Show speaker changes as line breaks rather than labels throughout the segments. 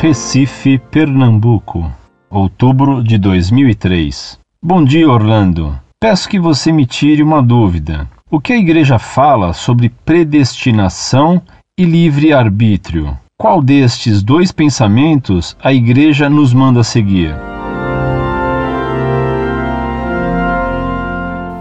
Recife, Pernambuco, outubro de 2003. Bom dia, Orlando. Peço que você me tire uma dúvida. O que a Igreja fala sobre predestinação e livre-arbítrio? Qual destes dois pensamentos a Igreja nos manda seguir?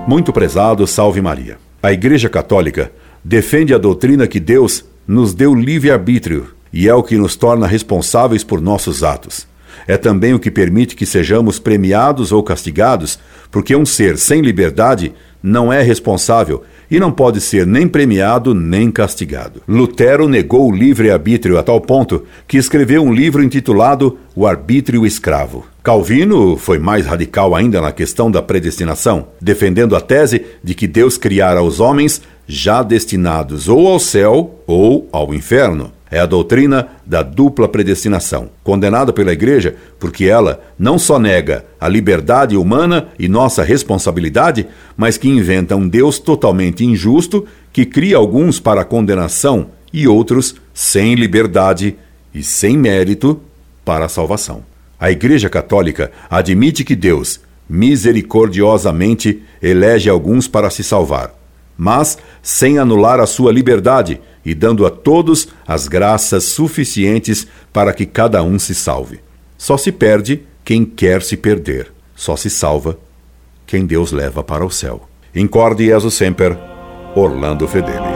Muito prezado, salve Maria. A Igreja Católica defende a doutrina que Deus nos deu livre-arbítrio e é o que nos torna responsáveis por nossos atos. É também o que permite que sejamos premiados ou castigados, porque um ser sem liberdade não é responsável e não pode ser nem premiado nem castigado. Lutero negou o livre-arbítrio a tal ponto que escreveu um livro intitulado O Arbítrio Escravo. Calvino foi mais radical ainda na questão da predestinação, defendendo a tese de que Deus criara os homens já destinados ou ao céu ou ao inferno. É a doutrina da dupla predestinação, condenada pela Igreja porque ela não só nega a liberdade humana e nossa responsabilidade, mas que inventa um Deus totalmente injusto que cria alguns para condenação e outros sem liberdade e sem mérito para a salvação. A Igreja Católica admite que Deus, misericordiosamente, elege alguns para se salvar, mas sem anular a sua liberdade e dando a todos as graças suficientes para que cada um se salve. Só se perde quem quer se perder, só se salva quem Deus leva para o céu. Incorde Jesus Semper, Orlando Fedeli.